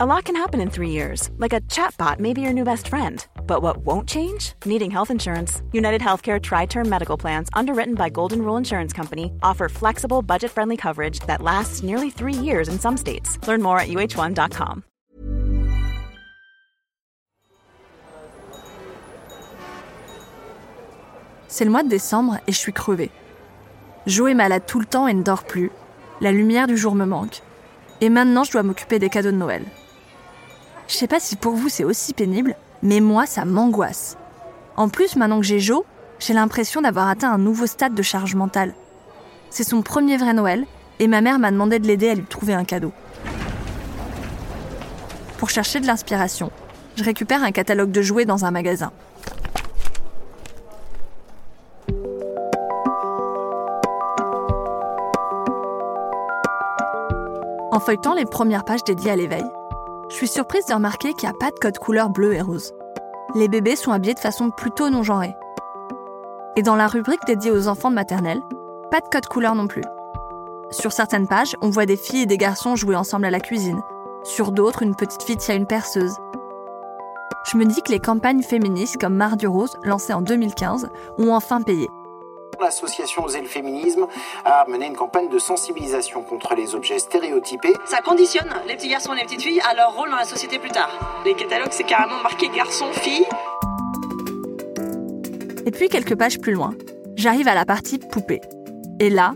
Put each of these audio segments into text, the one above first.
A lot can happen in three years, like a chatbot may be your new best friend. But what won't change? Needing health insurance. United Healthcare Tri Term Medical Plans, underwritten by Golden Rule Insurance Company, offer flexible, budget friendly coverage that lasts nearly three years in some states. Learn more at uh1.com. C'est le mois de décembre et je suis crevée. Jo est malade tout le temps et ne dort plus. La lumière du jour me manque. Et maintenant, je dois m'occuper des cadeaux de Noël. Je sais pas si pour vous c'est aussi pénible, mais moi, ça m'angoisse. En plus, maintenant que j'ai Jo, j'ai l'impression d'avoir atteint un nouveau stade de charge mentale. C'est son premier vrai Noël, et ma mère m'a demandé de l'aider à lui trouver un cadeau. Pour chercher de l'inspiration, je récupère un catalogue de jouets dans un magasin. En feuilletant les premières pages dédiées à l'éveil, je suis surprise de remarquer qu'il n'y a pas de code couleur bleu et rose. Les bébés sont habillés de façon plutôt non genrée. Et dans la rubrique dédiée aux enfants de maternelle, pas de code couleur non plus. Sur certaines pages, on voit des filles et des garçons jouer ensemble à la cuisine. Sur d'autres, une petite fille tient une perceuse. Je me dis que les campagnes féministes comme Mardi Rose, lancées en 2015, ont enfin payé. L'association Osez le féminisme a mené une campagne de sensibilisation contre les objets stéréotypés. Ça conditionne les petits garçons et les petites filles à leur rôle dans la société plus tard. Les catalogues, c'est carrément marqué garçon-fille. Et puis quelques pages plus loin, j'arrive à la partie poupée. Et là,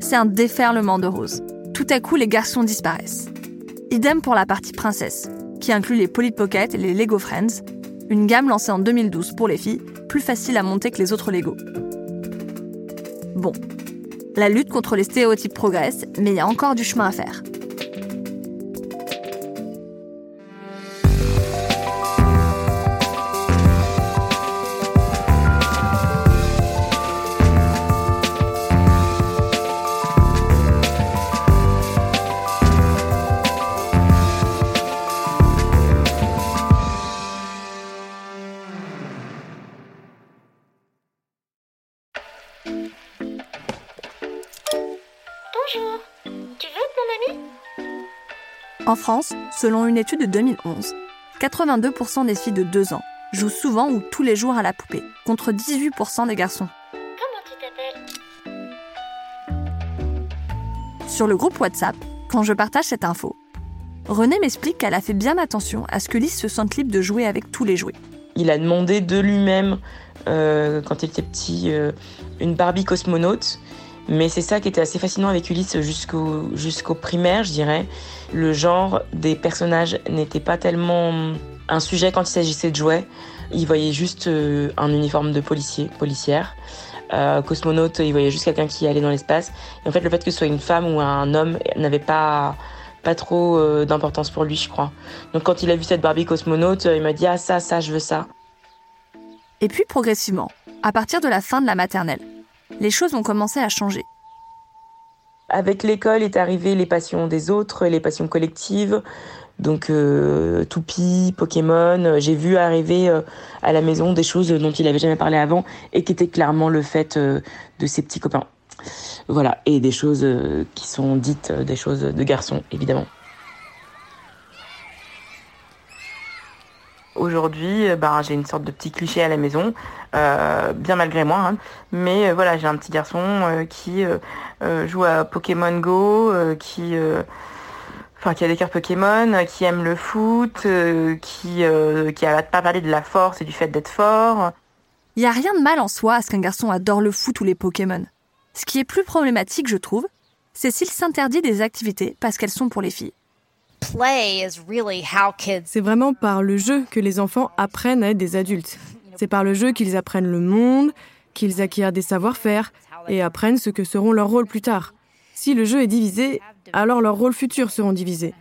c'est un déferlement de roses. Tout à coup, les garçons disparaissent. Idem pour la partie princesse, qui inclut les Polly Pocket et les Lego Friends, une gamme lancée en 2012 pour les filles, plus facile à monter que les autres Lego. Bon, la lutte contre les stéréotypes progresse, mais il y a encore du chemin à faire. En France, selon une étude de 2011, 82% des filles de 2 ans jouent souvent ou tous les jours à la poupée, contre 18% des garçons. Comment tu t'appelles? Sur le groupe WhatsApp, quand je partage cette info, René m'explique qu'elle a fait bien attention à ce que Lise se sente libre de jouer avec tous les jouets. Il a demandé de lui-même, euh, quand il était petit, euh, une Barbie cosmonaute. Mais c'est ça qui était assez fascinant avec Ulysse jusqu'au jusqu'au primaire, je dirais. Le genre des personnages n'était pas tellement un sujet quand il s'agissait de jouets. Il voyait juste euh, un uniforme de policier, policière. Euh, cosmonaute, il voyait juste quelqu'un qui allait dans l'espace. Et en fait, le fait que ce soit une femme ou un homme n'avait pas pas trop euh, d'importance pour lui, je crois. Donc quand il a vu cette Barbie cosmonaute, il m'a dit ah ça, ça, je veux ça. Et puis progressivement, à partir de la fin de la maternelle, les choses ont commencé à changer. Avec l'école est arrivé les passions des autres, les passions collectives. Donc euh, Toupie, Pokémon, j'ai vu arriver euh, à la maison des choses dont il n'avait jamais parlé avant et qui étaient clairement le fait euh, de ses petits copains. Voilà, et des choses euh, qui sont dites euh, des choses de garçons, évidemment. Aujourd'hui, euh, ben, j'ai une sorte de petit cliché à la maison, euh, bien malgré moi. hein. Mais euh, voilà, j'ai un petit garçon qui joue à Pokémon Go, qui, qui a des cartes Pokémon, qui aime le foot, qui, qui arrête pas parler de la force et du fait d'être fort. Il n'y a rien de mal en soi à ce qu'un garçon adore le foot ou les Pokémon. Ce qui est plus problématique, je trouve, c'est s'il s'interdit des activités parce qu'elles sont pour les filles. C'est vraiment par le jeu que les enfants apprennent à être des adultes. C'est par le jeu qu'ils apprennent le monde, qu'ils acquièrent des savoir-faire et apprennent ce que seront leurs rôles plus tard. Si le jeu est divisé, alors leurs rôles futurs seront divisés.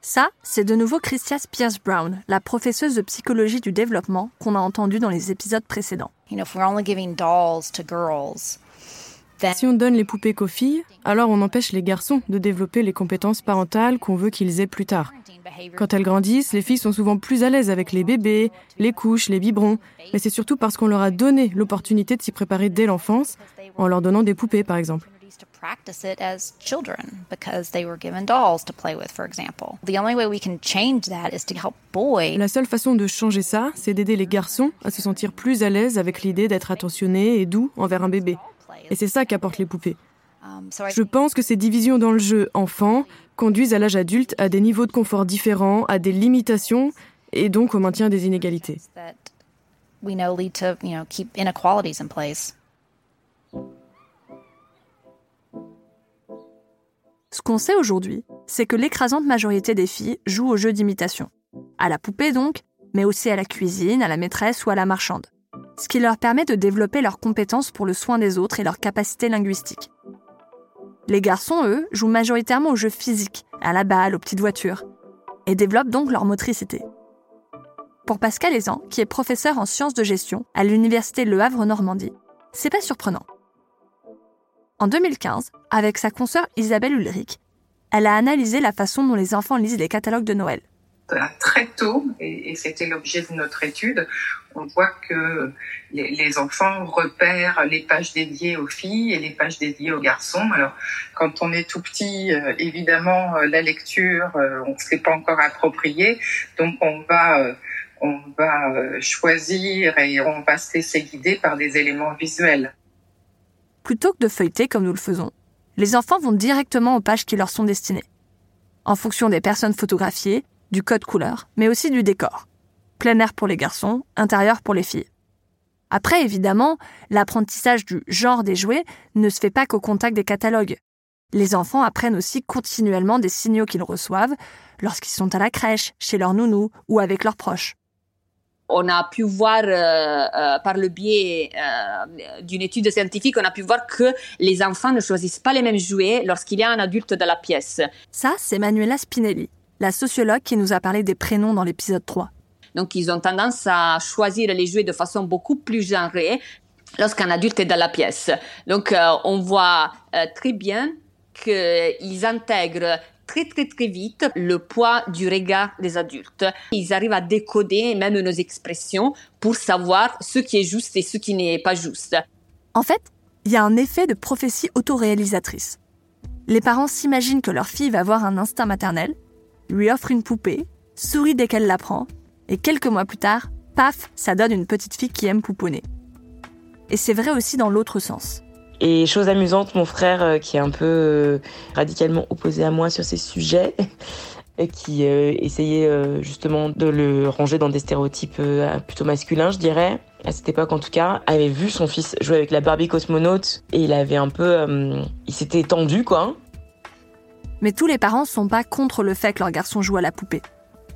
Ça, c'est de nouveau Christia Spears Brown, la professeuse de psychologie du développement qu'on a entendue dans les épisodes précédents. You know, if we're only giving dolls to girls, then Si on donne les poupées qu'aux filles, alors on empêche les garçons de développer les compétences parentales qu'on veut qu'ils aient plus tard. Quand elles grandissent, les filles sont souvent plus à l'aise avec les bébés, les couches, les biberons, mais c'est surtout parce qu'on leur a donné l'opportunité de s'y préparer dès l'enfance, en leur donnant des poupées par exemple. to practice it as children because they were given dolls to play with, for example. The only way we can change that is to help boys. La seule façon de changer ça, c'est d'aider les garçons à se sentir plus à l'aise avec l'idée d'être attentionnés et doux envers un bébé. Et c'est ça qu'apportent les poupées. Um, Je pense que ces divisions dans le jeu enfant conduisent à l'âge adulte à des niveaux de confort différents, à des limitations et donc au maintien des inégalités. that we know lead to, you know, keep inequalities in place. Ce qu'on sait aujourd'hui, c'est que l'écrasante majorité des filles jouent aux jeux d'imitation. À la poupée donc, mais aussi à la cuisine, à la maîtresse ou à la marchande. Ce qui leur permet de développer leurs compétences pour le soin des autres et leurs capacités linguistiques. Les garçons, eux, jouent majoritairement aux jeux physiques, à la balle, aux petites voitures, et développent donc leur motricité. Pour Pascal Ezan, qui est professeur en sciences de gestion à l'université Le Havre-Normandie, c'est pas surprenant. En 2015, avec sa consoeur Isabelle Ulrich, elle a analysé la façon dont les enfants lisent les catalogues de Noël. Très tôt, et, c'était l'objet de notre étude, on voit que les, enfants repèrent les pages dédiées aux filles et les pages dédiées aux garçons. Alors, quand on est tout petit, euh, évidemment, euh, la lecture, euh, on ne s'est pas encore approprié, donc on va, on va choisir et on va se laisser guider par des éléments visuels. Plutôt que de feuilleter comme nous le faisons, les enfants vont directement aux pages qui leur sont destinées. En fonction des personnes photographiées, du code couleur, mais aussi du décor. Plein air pour les garçons, intérieur pour les filles. Après, évidemment, l'apprentissage du genre des jouets ne se fait pas qu'au contact des catalogues. Les enfants apprennent aussi continuellement des signaux qu'ils reçoivent lorsqu'ils sont à la crèche, chez leur nounou ou avec leurs proches. On a pu voir euh, euh, par le biais euh, d'une étude scientifique, on a pu voir que les enfants ne choisissent pas les mêmes jouets lorsqu'il y a un adulte dans la pièce. Ça, c'est Manuela Spinelli, la sociologue qui nous a parlé des prénoms dans l'épisode 3. Donc ils ont tendance à choisir les jouets de façon beaucoup plus genrée lorsqu'un adulte est dans la pièce. Donc euh, on voit euh, très bien qu'ils intègrent très très très vite le poids du regard des adultes. Ils arrivent à décoder même nos expressions pour savoir ce qui est juste et ce qui n'est pas juste. En fait, il y a un effet de prophétie autoréalisatrice. Les parents s'imaginent que leur fille va avoir un instinct maternel, lui offrent une poupée, sourit dès qu'elle la prend, et quelques mois plus tard, paf, ça donne une petite fille qui aime pouponner. Et c'est vrai aussi dans l'autre sens. Et chose amusante, mon frère, euh, qui est un peu euh, radicalement opposé à moi sur ces sujets, et qui euh, essayait justement de le ranger dans des stéréotypes plutôt masculins, je dirais, à cette époque en tout cas, avait vu son fils jouer avec la Barbie cosmonaute et il avait un peu, il s'était tendu quoi. Mais tous les parents sont pas contre le fait que leur garçon joue à la poupée.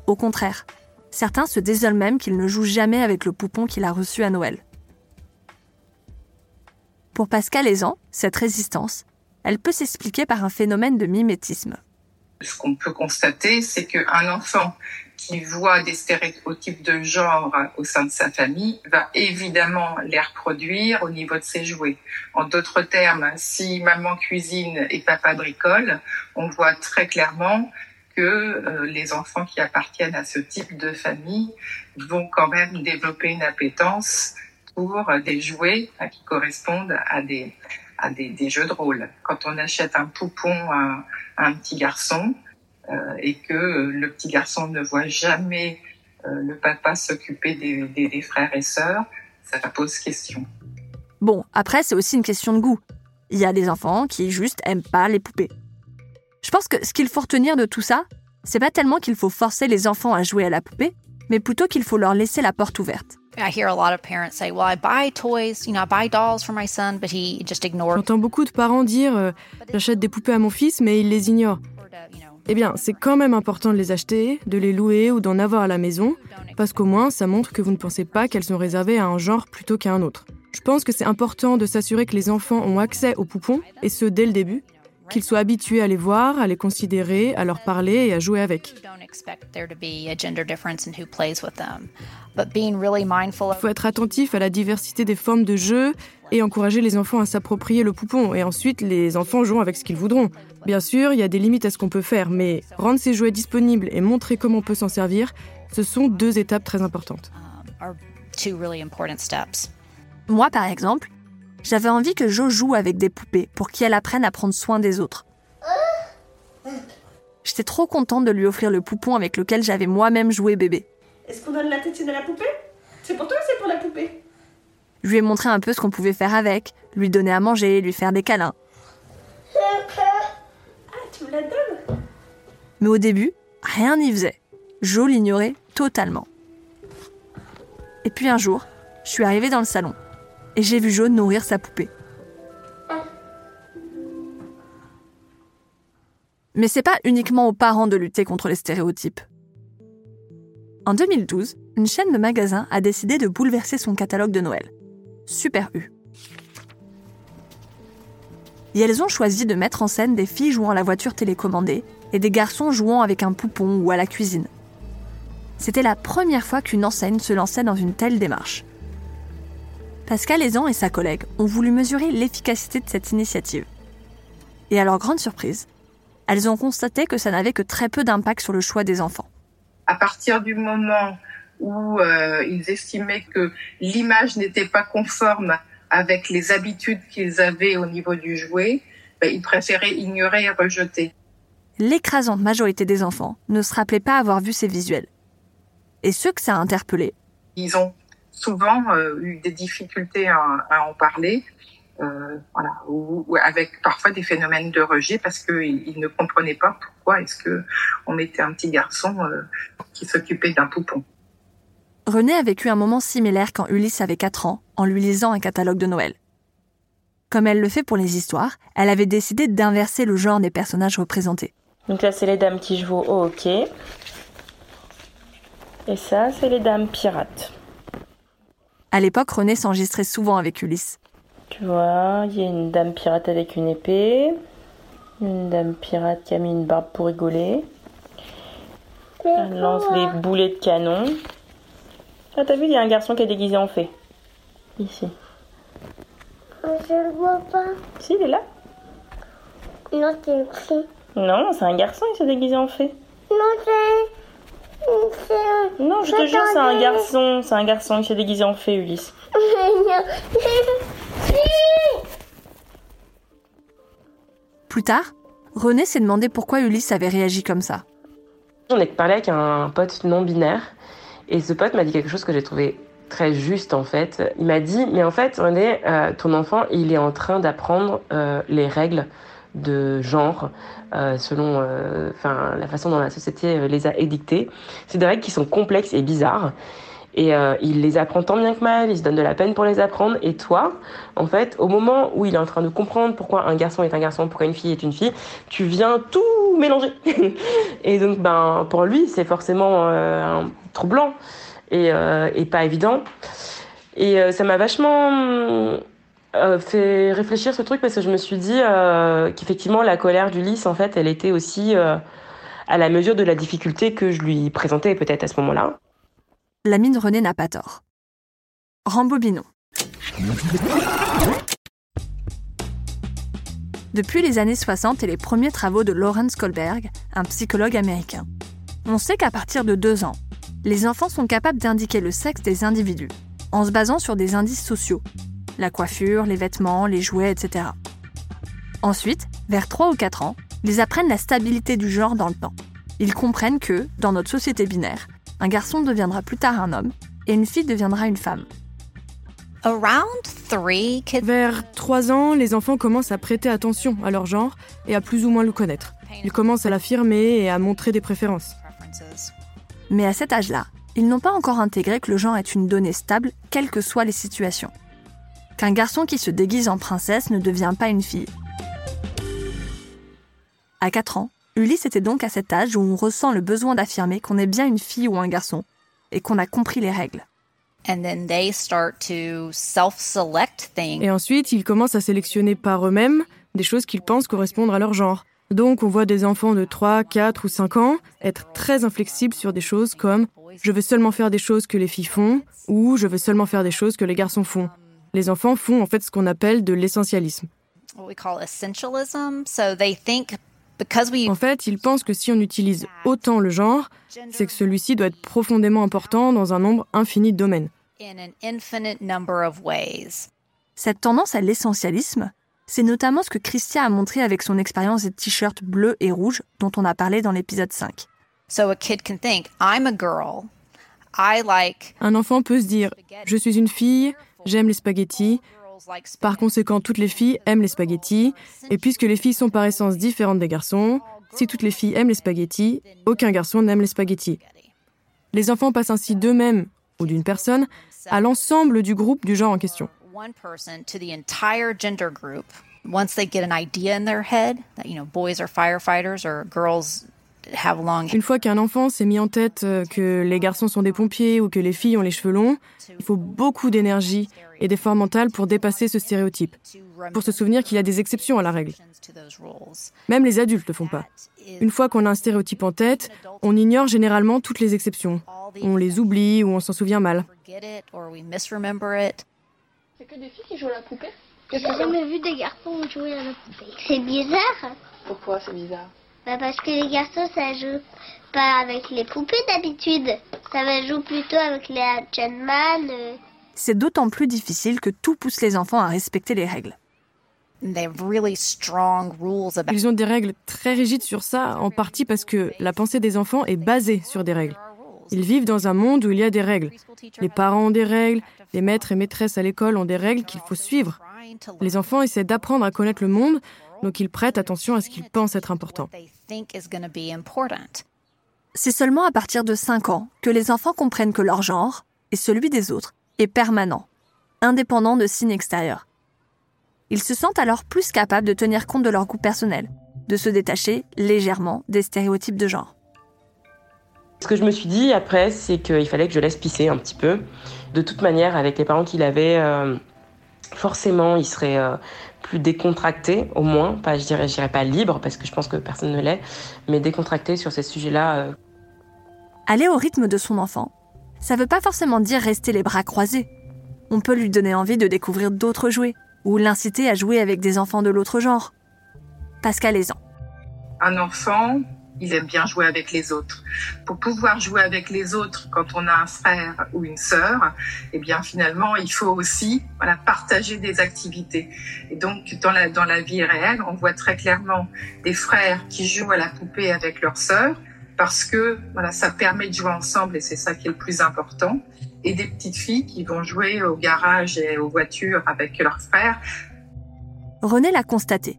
Au contraire, certains se désolent même qu'il ne joue jamais avec le poupon qu'il a reçu à Noël. Pour Pascal Ezan, cette résistance, elle peut s'expliquer par un phénomène de mimétisme. Ce qu'on peut constater, c'est qu'un enfant qui voit des stéréotypes de genre au sein de sa famille va évidemment les reproduire au niveau de ses jouets. En d'autres termes, si maman cuisine et papa bricole, on voit très clairement que euh, les enfants qui appartiennent à ce type de famille vont quand même développer une appétence pour des jouets euh, qui correspondent à des, à des, jeux de rôle. Quand on achète un poupon à, un petit garçon et que euh, le petit garçon ne voit jamais euh, le papa s'occuper des, des, des frères et sœurs, ça pose question. Bon, après, c'est aussi une question de goût. Il y a des enfants qui juste aiment pas les poupées. Je pense que ce qu'il faut retenir de tout ça, c'est pas tellement qu'il faut forcer les enfants à jouer à la poupée, mais plutôt qu'il faut leur laisser la porte ouverte. I hear a lot of parents say, "Well, I buy toys, you know, I buy dolls for my son, but he just ignores." J'entends beaucoup de parents dire euh, J'achète des poupées à mon fils, mais il les ignore. Eh bien, c'est quand même important de les acheter, de les louer ou d'en avoir à la maison, parce qu'au moins, ça montre que vous ne pensez pas qu'elles sont réservées à un genre plutôt qu'à un autre. Je pense que c'est important de s'assurer que les enfants ont accès aux poupons, et ce dès le début, qu'ils soient habitués à les voir, à les considérer, à leur parler et à jouer avec. don't expect there to be a gender difference in who plays with them, but being really mindful Il of faut être attentif à la diversité des formes de jeu et encourager les enfants à s'approprier le poupon. Et ensuite, les enfants jouent avec ce qu'ils voudront. Bien sûr, il y a des limites à ce qu'on peut faire, mais rendre ces jouets disponibles et montrer comment on peut s'en servir, ce sont deux étapes très importantes. um, are two really important steps. Moi, par exemple, J'avais envie que Jo joue avec des poupées pour qu'elle apprenne à prendre soin des autres. J'étais trop contente de lui offrir le poupon avec lequel j'avais moi-même joué bébé. Est-ce qu'on donne la tétine à la poupée? C'est pour toi ou c'est pour la poupée? Je lui ai montré un peu ce qu'on pouvait faire avec, lui donner à manger, lui faire des câlins. Ah, tu me la donnes Mais au début, rien n'y faisait. Jo l'ignorait totalement. Et puis un jour, je suis arrivée dans le salon et j'ai vu Jo nourrir sa poupée. Mais c'est pas uniquement aux parents de lutter contre les stéréotypes. En 2012, une chaîne de magasins a décidé de bouleverser son catalogue de Noël. Super U. Et elles ont choisi de mettre en scène des filles jouant à la voiture télécommandée et des garçons jouant avec un poupon ou à la cuisine. C'était la première fois qu'une enseigne se lançait dans une telle démarche. Pascal Aizan et sa collègue ont voulu mesurer l'efficacité de cette initiative. Et à leur grande surprise, elles ont constaté que ça n'avait que très peu d'impact sur le choix des enfants. À partir du moment où euh, ils estimaient que l'image n'était pas conforme avec les habitudes qu'ils avaient au niveau du jouet, ben, ils préféraient ignorer et rejeter. L'écrasante majorité des enfants ne se rappelait pas avoir vu ces visuels. Et ceux que ça a interpellés, Ils ont souvent euh, eu des difficultés à, à en parler, euh, voilà, ou, ou avec parfois des phénomènes de rejet parce qu'ils ils ne comprenaient pas pourquoi est-ce que on mettait un petit garçon euh, qui s'occupait d'un poupon. René a vécu un moment similaire quand Ulysse avait 4 ans, en lui lisant un catalogue de Noël. Comme elle le fait pour les histoires, elle avait décidé d'inverser le genre des personnages représentés. Donc là, c'est les dames qui jouent au hockey. Et ça, c'est les dames pirates. À l'époque, René s'enregistrait souvent avec Ulysse. Tu vois, il y a une dame pirate avec une épée. Une dame pirate qui a mis une barbe pour rigoler. Elle lance des boulets de canon. Ah, t'as vu, il y a un garçon qui est déguisé en fée. Ici. Je le vois pas. Si, il est là. Non, c'est une fille. Non, c'est un garçon, il s'est déguisé en fée. Non, c'est. Non, je te jure, c'est un garçon. C'est un garçon qui s'est déguisé en fée, Ulysse. Plus tard, René s'est demandé pourquoi Ulysse avait réagi comme ça. J'en ai parlé avec un pote non binaire et ce pote m'a dit quelque chose que j'ai trouvé très juste en fait. Il m'a dit mais en fait René, euh, ton enfant il est en train d'apprendre euh, les règles de genre euh, selon euh, la façon dont la société euh, les a édictées. C'est des règles qui sont complexes et bizarres. Et euh, il les apprend tant bien que mal, il se donne de la peine pour les apprendre. Et toi, en fait, au moment où il est en train de comprendre pourquoi un garçon est un garçon, pourquoi une fille est une fille, tu viens tout mélanger. et donc, ben, pour lui, c'est forcément euh, troublant et, euh, et pas évident. Et ça m'a vachement euh, fait réfléchir ce truc parce que je me suis dit euh, qu'effectivement, la colère d'Ulysse, en fait, elle était aussi euh, à la mesure de la difficulté que je lui présentais peut-être à ce moment-là. L'ami de René n'a pas tort. Rembobinons. Depuis les années 60 et les premiers travaux de Lawrence Kohlberg, un psychologue américain, on sait qu'à partir de deux ans, les enfants sont capables d'indiquer le sexe des individus en se basant sur des indices sociaux, la coiffure, les vêtements, les jouets, etc. Ensuite, vers 3 ou 4 ans, ils apprennent la stabilité du genre dans le temps. Ils comprennent que, dans notre société binaire, un garçon deviendra plus tard un homme et une fille deviendra une femme. Around three, kids Vers 3 ans, les enfants commencent à prêter attention à leur genre et à plus ou moins le connaître. Ils commencent à l'affirmer et à montrer des préférences. Mais à cet âge-là, ils n'ont pas encore intégré que le genre est une donnée stable, quelles que soient les situations. Qu'un garçon qui se déguise en princesse ne devient pas une fille. À 4 ans, Ulysse était donc à cet âge où on ressent le besoin d'affirmer qu'on est bien une fille ou un garçon, et qu'on a compris les règles. And then they start to self-select things. Et ensuite, ils commencent à sélectionner par eux-mêmes des choses qu'ils pensent correspondre à leur genre. Donc, on voit des enfants de 3, 4 ou 5 ans être très inflexibles sur des choses comme je veux seulement faire des choses que les filles font ou je veux seulement faire des choses que les garçons font. Les enfants font en fait ce qu'on appelle de l'essentialisme. what we call essentialism. So they think because we En fait, ils pensent que si on utilise autant le genre, c'est que celui-ci doit être profondément important dans un nombre infini de domaines. in an infinite number of ways. Cette tendance à l'essentialisme, c'est notamment ce que Christia a montré avec son expérience des t-shirts bleus et rouges dont on a parlé dans l'épisode 5. So a kid can think, I'm a girl. I like Un enfant peut se dire Je suis une fille, j'aime les spaghettis. Par conséquent, toutes les filles aiment les spaghettis. Et puisque les filles sont par essence différentes des garçons, si toutes les filles aiment les spaghettis, aucun garçon n'aime les spaghettis. Les enfants passent ainsi d'eux-mêmes ou d'une personne à l'ensemble du groupe du genre en question. Une fois qu'un enfant s'est mis en tête euh, que les garçons sont des pompiers ou que les filles ont les cheveux longs, il faut beaucoup d'énergie et d'efforts mentaux pour dépasser ce stéréotype, pour se souvenir qu'il y a des exceptions à la règle. Même les adultes ne le font pas. Une fois qu'on a un stéréotype en tête, on ignore généralement toutes les exceptions. On les oublie ou on s'en souvient mal. Forget it or we misremember it. C'est que des filles qui jouent à la poupée J'ai jamais vu des garçons jouer à la poupée. C'est bizarre. Pourquoi c'est bizarre? Bah parce que les garçons, ça joue pas avec les poupées d'habitude. Ça va jouer plutôt avec les gentlemen. euh. C'est d'autant plus difficile que tout pousse les enfants à respecter les règles. Ils ont des règles très rigides sur ça, en partie parce que la pensée des enfants est basée sur des règles. Ils vivent dans un monde où il y a des règles. Les parents ont des règles, les maîtres et maîtresses à l'école ont des règles qu'il faut suivre. Les enfants essaient d'apprendre à connaître le monde, donc ils prêtent attention à ce qu'ils pensent être important. C'est seulement à partir de 5 ans que les enfants comprennent que leur genre, et celui des autres, est permanent, indépendant de signes extérieurs. Ils se sentent alors plus capables de tenir compte de leur goût personnel, de se détacher légèrement des stéréotypes de genre. Ce que je me suis dit après, c'est qu'il fallait que je laisse pisser un petit peu. De toute manière, avec les parents qu'il avait, euh, forcément, il serait euh, plus décontracté, au moins. Pas, je dirais, je dirais pas libre, parce que je pense que personne ne l'est, mais décontracté sur ces sujets-là. euh, Aller au rythme de son enfant, ça veut pas forcément dire rester les bras croisés. On peut lui donner envie de découvrir d'autres jouets, ou l'inciter à jouer avec des enfants de l'autre genre. Pascal Aizan. Un enfant, il aime bien jouer avec les autres. Pour pouvoir jouer avec les autres quand on a un frère ou une sœur, eh bien finalement, il faut aussi partager des activités. Et donc dans la, dans la vie réelle, on voit très clairement des frères qui jouent à la poupée avec leur sœur parce que voilà, ça permet de jouer ensemble et c'est ça qui est le plus important. Et des petites filles qui vont jouer au garage et aux voitures avec leurs frères René l'a constaté.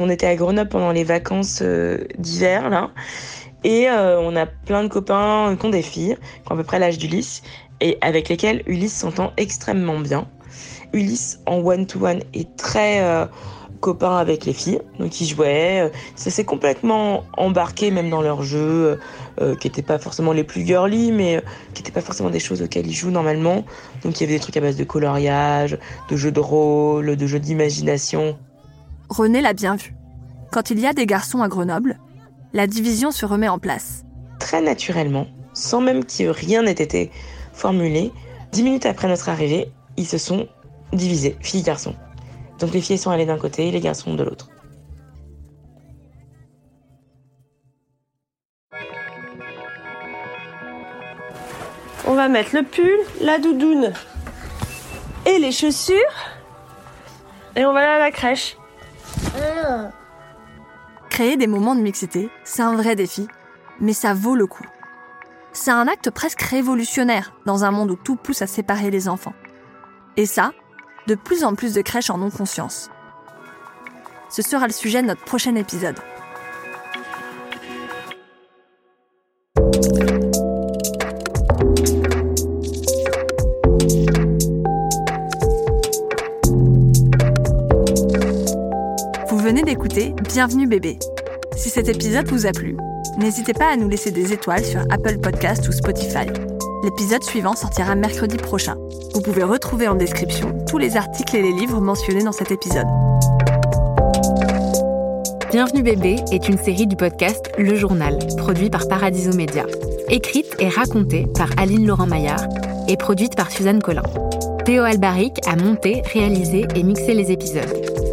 On était à Grenoble pendant les vacances euh, d'hiver, là. Et euh, on a plein de copains qui ont des filles, qui ont à peu près l'âge d'Ulysse, et avec lesquelles Ulysse s'entend extrêmement bien. Ulysse, en one-to-one, est très euh, copain avec les filles, donc ils jouaient. Ça s'est complètement embarqué, même dans leurs jeux, qui n'étaient pas forcément les plus girly, mais qui n'étaient pas forcément des choses auxquelles ils jouent normalement. Donc il y avait des trucs à base de coloriage, de jeux de rôle, de jeux d'imagination. René l'a bien vu. Quand il y a des garçons à Grenoble, la division se remet en place. très naturellement, sans même que rien n'ait été formulé. Dix minutes après notre arrivée, ils se sont divisés, filles-garçons. Donc les filles sont allées d'un côté et les garçons de l'autre. On va mettre le pull, la doudoune et les chaussures. Et on va aller à la crèche. Créer des moments de mixité, c'est un vrai défi, mais ça vaut le coup. C'est un acte presque révolutionnaire dans un monde où tout pousse à séparer les enfants. Et ça, de plus en plus de crèches en ont conscience. Ce sera le sujet de notre prochain épisode. Bienvenue bébé. Si cet épisode vous a plu, n'hésitez pas à nous laisser des étoiles sur Apple Podcast ou Spotify. L'épisode suivant sortira mercredi prochain. Vous pouvez retrouver en description tous les articles et les livres mentionnés dans cet épisode. Bienvenue bébé est une série du podcast Le Journal, produit par Paradiso Média. Écrite et racontée par Aline Laurent-Maillard et produite par Suzanne Collin. Théo Albaric a monté, réalisé et mixé les épisodes.